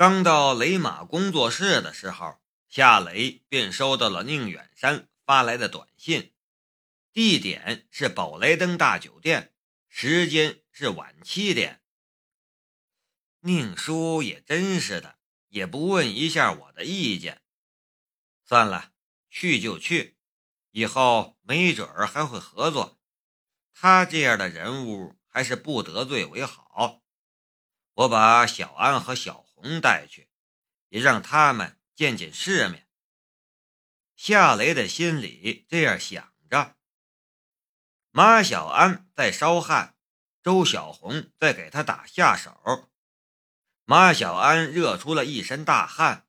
刚到雷马工作室的时候，夏雷便收到了宁远山发来的短信，地点是宝莱登大酒店，时间是晚七点。宁叔也真是的，也不问一下我的意见。算了，去就去，以后没准儿还会合作。他这样的人物，还是不得罪为好。我把小安和小。红带去，也让他们见见世面。夏雷的心里这样想着。马小安在烧汗，周小红在给他打下手。马小安热出了一身大汗，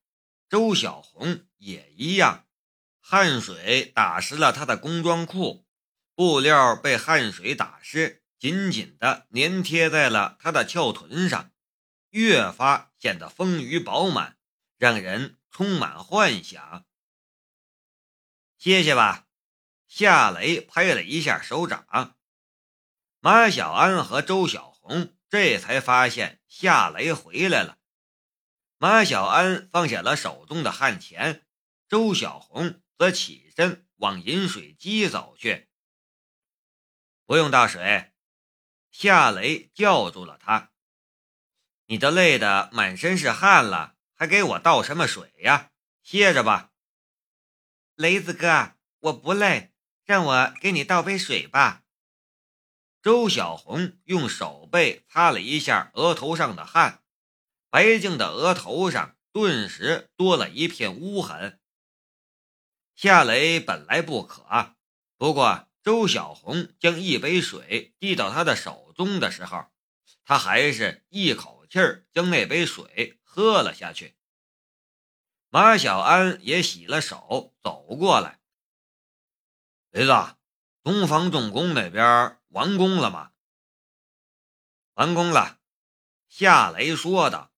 周小红也一样，汗水打湿了他的工装裤，布料被汗水打湿，紧紧的粘贴在了他的翘臀上。越发显得丰腴饱满，让人充满幻想。歇歇吧，夏雷拍了一下手掌。马小安和周小红这才发现夏雷回来了。马小安放下了手中的汗钱，周小红则起身往饮水机走去。不用倒水，夏雷叫住了他。你都累得满身是汗了，还给我倒什么水呀？歇着吧，雷子哥，我不累，让我给你倒杯水吧。周小红用手背擦了一下额头上的汗，白净的额头上顿时多了一片污痕。夏雷本来不渴，不过周小红将一杯水递到他的手中的时候，他还是一口。气儿将那杯水喝了下去。马小安也洗了手，走过来。雷子，东方重工那边完工了吗？完工了。夏雷说道。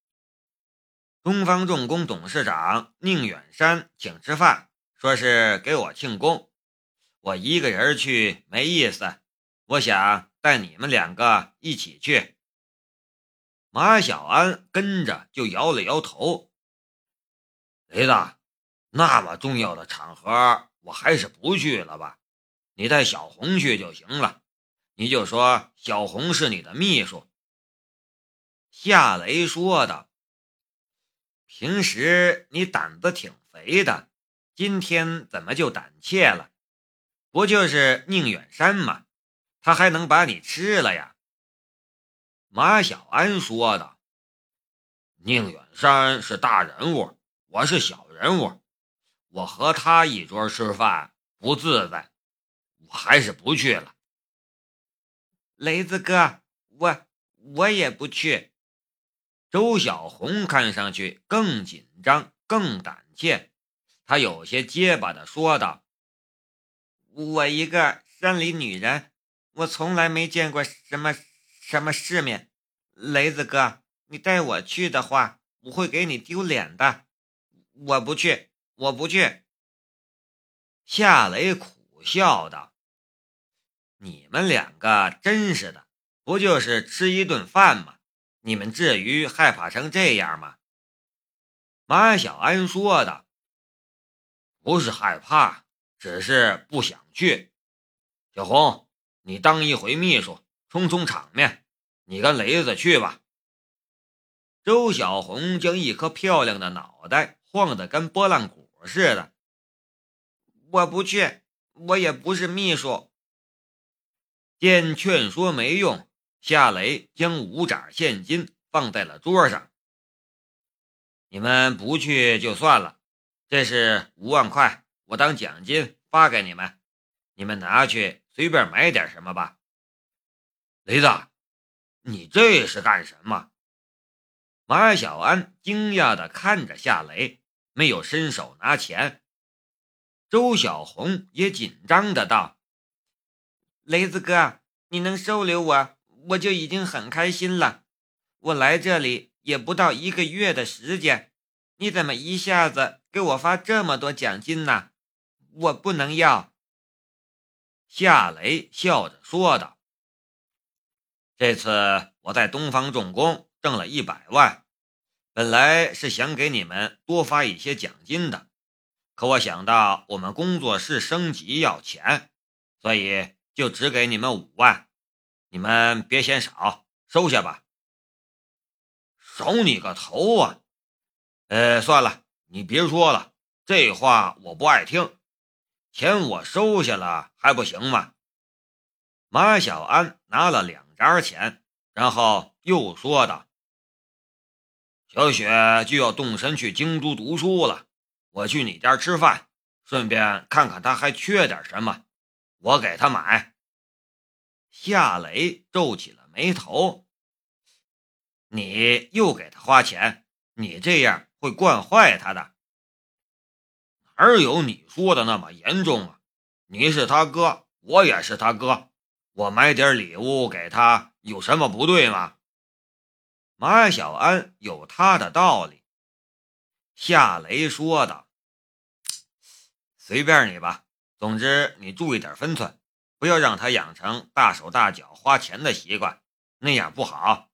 东方重工董事长宁远山请吃饭，说是给我庆功。我一个人去没意思，我想带你们两个一起去。马小安跟着就摇了摇头。雷子，那么重要的场合，我还是不去了吧。你带小红去就行了，你就说小红是你的秘书。夏雷说道：“平时你胆子挺肥的，今天怎么就胆怯了？不就是宁远山吗？他还能把你吃了呀？”马小安说的：“宁远山是大人物，我是小人物，我和他一桌吃饭不自在，我还是不去了。”雷子哥，我我也不去。周小红看上去更紧张、更胆怯，她有些结巴的说道：“我一个山里女人，我从来没见过什么。”什么世面，雷子哥，你带我去的话，我会给你丢脸的。我不去，我不去。夏雷苦笑道：“你们两个真是的，不就是吃一顿饭吗？你们至于害怕成这样吗？”马小安说的：“不是害怕，只是不想去。”小红，你当一回秘书，充充场面。你跟雷子去吧。周小红将一颗漂亮的脑袋晃得跟拨浪鼓似的。我不去，我也不是秘书。见劝说没用，夏雷将五掌现金放在了桌上。你们不去就算了，这是五万块，我当奖金发给你们，你们拿去随便买点什么吧。雷子。你这是干什么？马小安惊讶地看着夏雷，没有伸手拿钱。周小红也紧张的道：“雷子哥，你能收留我，我就已经很开心了。我来这里也不到一个月的时间，你怎么一下子给我发这么多奖金呢？我不能要。”夏雷笑着说道。这次我在东方重工挣了一百万，本来是想给你们多发一些奖金的，可我想到我们工作室升级要钱，所以就只给你们五万。你们别嫌少，收下吧。收你个头啊！呃，算了，你别说了，这话我不爱听。钱我收下了还不行吗？马小安拿了两拃钱，然后又说道：“小雪就要动身去京都读书了，我去你家吃饭，顺便看看她还缺点什么，我给她买。”夏雷皱起了眉头：“你又给她花钱，你这样会惯坏她的。哪有你说的那么严重啊？你是他哥，我也是他哥。”我买点礼物给他有什么不对吗？马小安有他的道理。夏雷说道：“随便你吧，总之你注意点分寸，不要让他养成大手大脚花钱的习惯，那样不好。”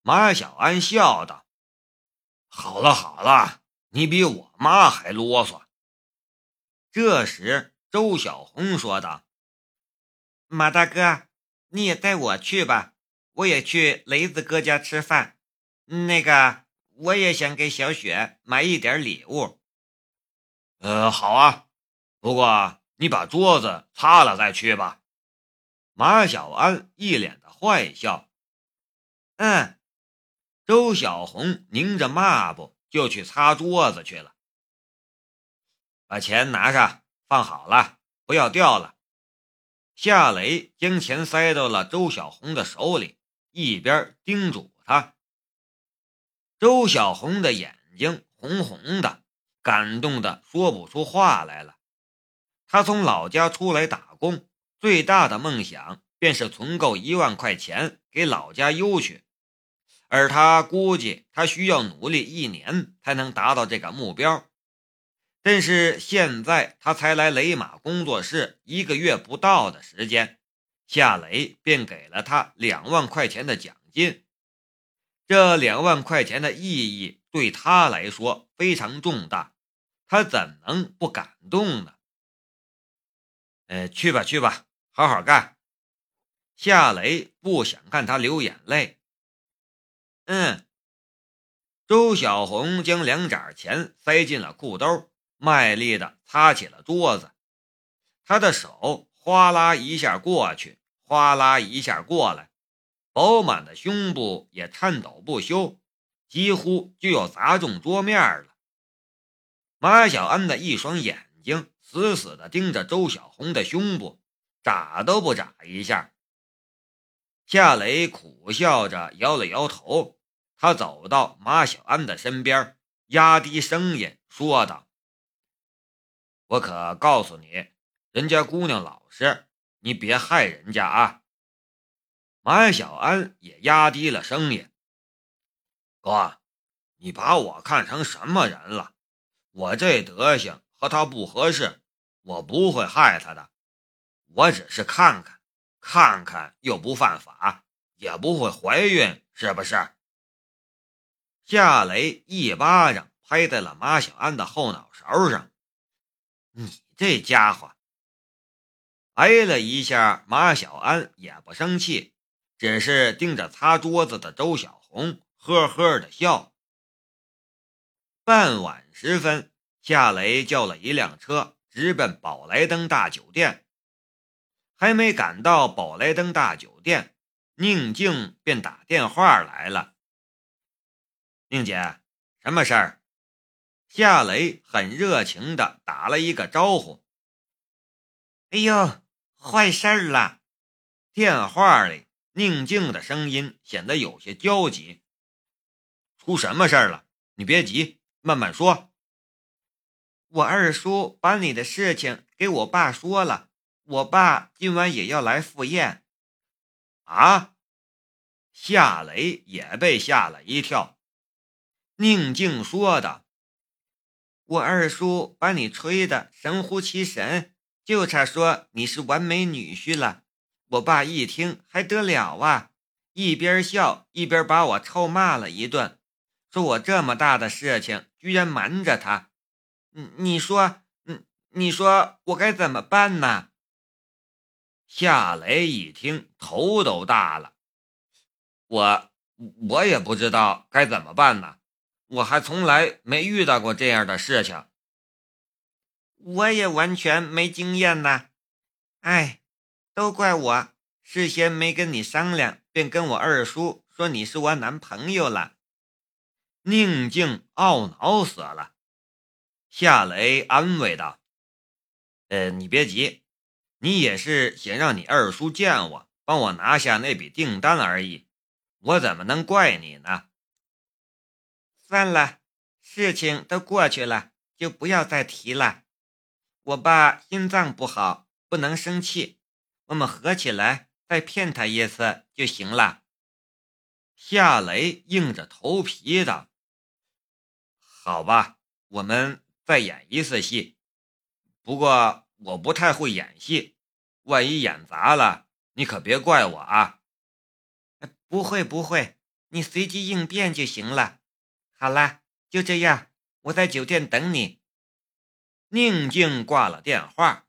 马小安笑道：“好了好了，你比我妈还啰嗦。”这时，周小红说道。马大哥，你也带我去吧，我也去雷子哥家吃饭。那个，我也想给小雪买一点礼物。呃，好啊，不过你把桌子擦了再去吧。马小安一脸的坏笑。嗯，周小红拧着抹布就去擦桌子去了。把钱拿上，放好了，不要掉了。夏雷将钱塞到了周小红的手里，一边叮嘱他。周小红的眼睛红红的，感动的说不出话来了。她从老家出来打工，最大的梦想便是存够一万块钱给老家邮去，而她估计她需要努力一年才能达到这个目标。但是现在他才来雷马工作室一个月不到的时间，夏雷便给了他两万块钱的奖金。这两万块钱的意义对他来说非常重大，他怎能不感动呢？呃，去吧去吧，好好干。夏雷不想看他流眼泪。嗯，周小红将两拃钱塞进了裤兜。卖力地擦起了桌子，他的手哗啦一下过去，哗啦一下过来，饱满的胸部也颤抖不休，几乎就要砸中桌面了。马小安的一双眼睛死死地盯着周小红的胸部，眨都不眨一下。夏雷苦笑着摇了摇头，他走到马小安的身边，压低声音说道。我可告诉你，人家姑娘老实，你别害人家啊！马小安也压低了声音：“哥，你把我看成什么人了？我这德行和他不合适，我不会害他的。我只是看看，看看又不犯法，也不会怀孕，是不是？”夏雷一巴掌拍在了马小安的后脑勺上。你这家伙，挨了一下，马小安也不生气，只是盯着擦桌子的周小红，呵呵的笑。傍晚时分，夏雷叫了一辆车，直奔宝莱登大酒店。还没赶到宝莱登大酒店，宁静便打电话来了。宁姐，什么事儿？夏雷很热情的打了一个招呼。哎呦，坏事儿了！电话里宁静的声音显得有些焦急。出什么事儿了？你别急，慢慢说。我二叔把你的事情给我爸说了，我爸今晚也要来赴宴。啊！夏雷也被吓了一跳。宁静说的。我二叔把你吹得神乎其神，就差说你是完美女婿了。我爸一听还得了啊，一边笑一边把我臭骂了一顿，说我这么大的事情居然瞒着他，你你说，你你说我该怎么办呢？夏雷一听，头都大了。我我也不知道该怎么办呢，我还从来没遇到过这样的事情。我也完全没经验呐，哎，都怪我事先没跟你商量，便跟我二叔说你是我男朋友了。宁静懊恼死了。夏雷安慰道：“呃，你别急，你也是想让你二叔见我，帮我拿下那笔订单而已。我怎么能怪你呢？算了，事情都过去了，就不要再提了。我爸心脏不好，不能生气，我们合起来再骗他一次就行了。”夏雷硬着头皮道。好吧，我们再演一次戏。不过我不太会演戏，万一演砸了，你可别怪我啊。不会不会，你随机应变就行了。好了，就这样，我在酒店等你。宁静挂了电话，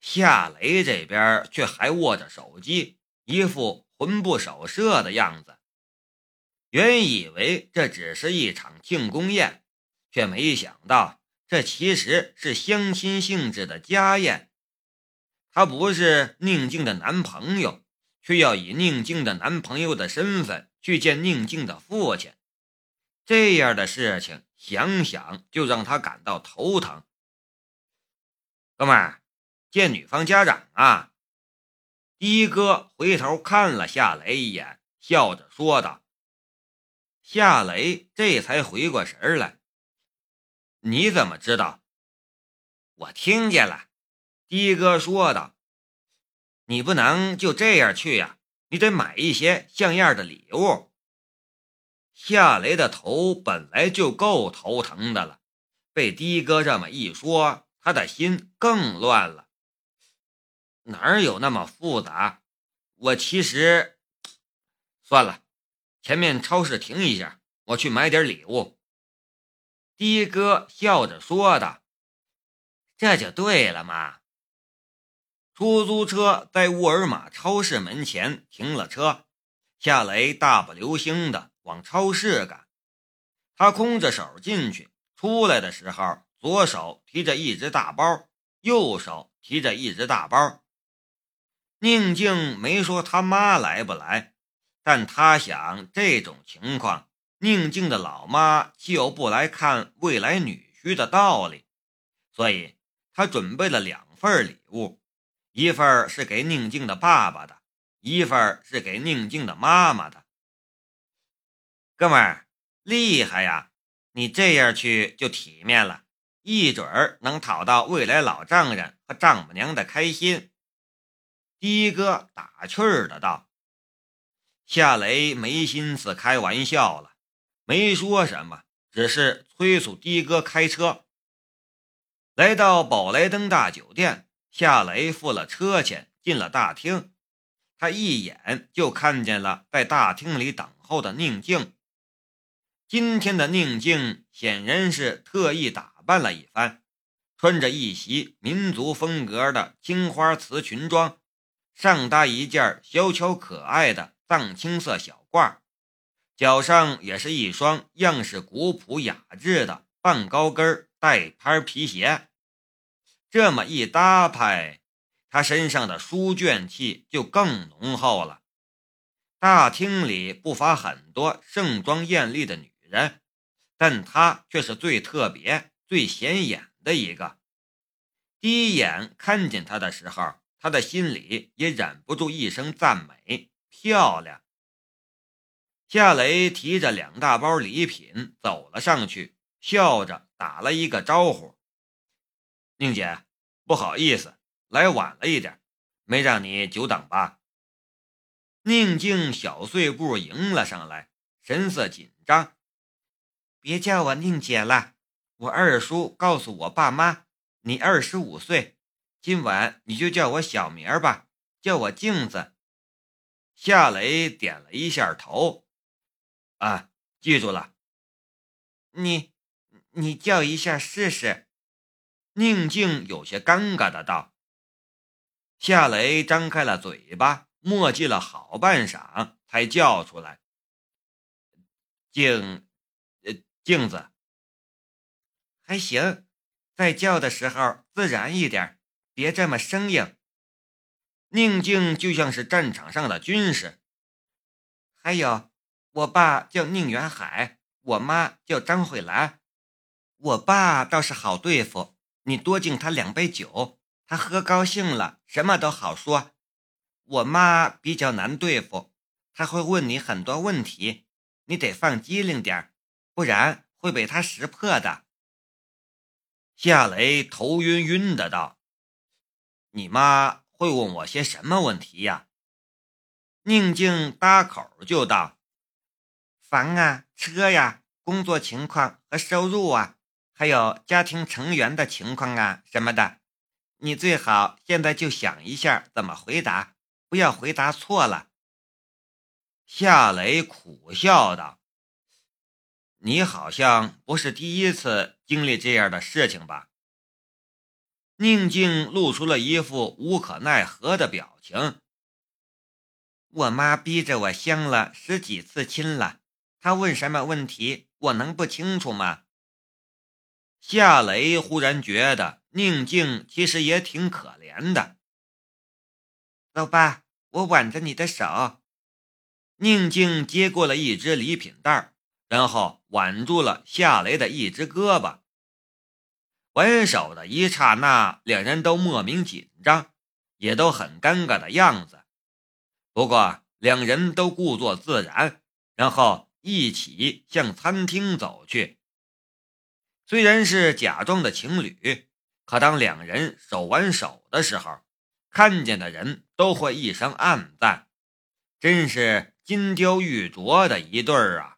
夏雷这边却还握着手机，一副魂不守舍的样子。原以为这只是一场庆功宴，却没想到这其实是相亲性质的家宴。他不是宁静的男朋友，却要以宁静的男朋友的身份去见宁静的父亲。这样的事情想想就让他感到头疼。哥们儿，见女方家长啊！的哥回头看了夏雷一眼，笑着说道。夏雷这才回过神来，你怎么知道？我听见了，的哥说道。你不能就这样去呀，你得买一些像样的礼物。夏雷的头本来就够头疼的了，被的哥这么一说，他的心更乱了。哪有那么复杂？我其实算了。前面超市停一下，我去买点礼物。的哥笑着说道：“这就对了嘛。”出租车在沃尔玛超市门前停了车，夏雷大步流星的往超市赶。他空着手进去，出来的时候，左手提着一只大包，右手提着一只大包。宁静没说他妈来不来。但他想，这种情况，宁静的老妈就不来看未来女婿的道理，所以他准备了两份礼物，一份是给宁静的爸爸的，一份是给宁静的妈妈的。哥们儿，厉害呀！你这样去就体面了，一准儿能讨到未来老丈人和丈母娘的开心。的哥打趣儿的道。夏雷没心思开玩笑了，没说什么，只是催促的哥开车。来到宝莱登大酒店，夏雷付了车钱，进了大厅。他一眼就看见了在大厅里等候的宁静。今天的宁静显然是特意打扮了一番，穿着一袭民族风格的青花瓷裙装，上搭一件小巧可爱的。藏青色小褂，脚上也是一双样式古朴雅致的半高跟带拍皮鞋。这么一搭配，他身上的书卷气就更浓厚了。大厅里不乏很多盛装艳丽的女人，但他却是最特别、最显眼的一个。第一眼看见他的时候，他的心里也忍不住一声赞美。漂亮。夏雷提着两大包礼品走了上去，笑着打了一个招呼：“宁姐，不好意思，来晚了一点，没让你久等吧？”宁静小碎步迎了上来，神色紧张：“别叫我宁姐了，我二叔告诉我爸妈，你二十五岁，今晚你就叫我小名吧，叫我镜子。”夏雷点了一下头，啊，记住了，你你叫一下试试。宁静有些尴尬的道。夏雷张开了嘴巴，磨叽了好半晌，才叫出来：“静，镜子，还行。在叫的时候自然一点，别这么生硬。”宁静就像是战场上的军师。还有，我爸叫宁远海，我妈叫张慧兰。我爸倒是好对付，你多敬他两杯酒，他喝高兴了，什么都好说。我妈比较难对付，他会问你很多问题，你得放机灵点不然会被他识破的。夏雷头晕晕的道：“你妈。”会问我些什么问题呀？宁静搭口就道：“房啊，车呀，工作情况和收入啊，还有家庭成员的情况啊什么的，你最好现在就想一下怎么回答，不要回答错了。”夏雷苦笑道：“你好像不是第一次经历这样的事情吧？”宁静露出了一副无可奈何的表情。我妈逼着我相了十几次亲了，她问什么问题，我能不清楚吗？夏雷忽然觉得宁静其实也挺可怜的。走吧，我挽着你的手。宁静接过了一只礼品袋，然后挽住了夏雷的一只胳膊。挽手的一刹那，两人都莫名紧张，也都很尴尬的样子。不过，两人都故作自然，然后一起向餐厅走去。虽然是假装的情侣，可当两人手挽手的时候，看见的人都会一声暗赞：“真是金雕玉琢的一对儿啊！”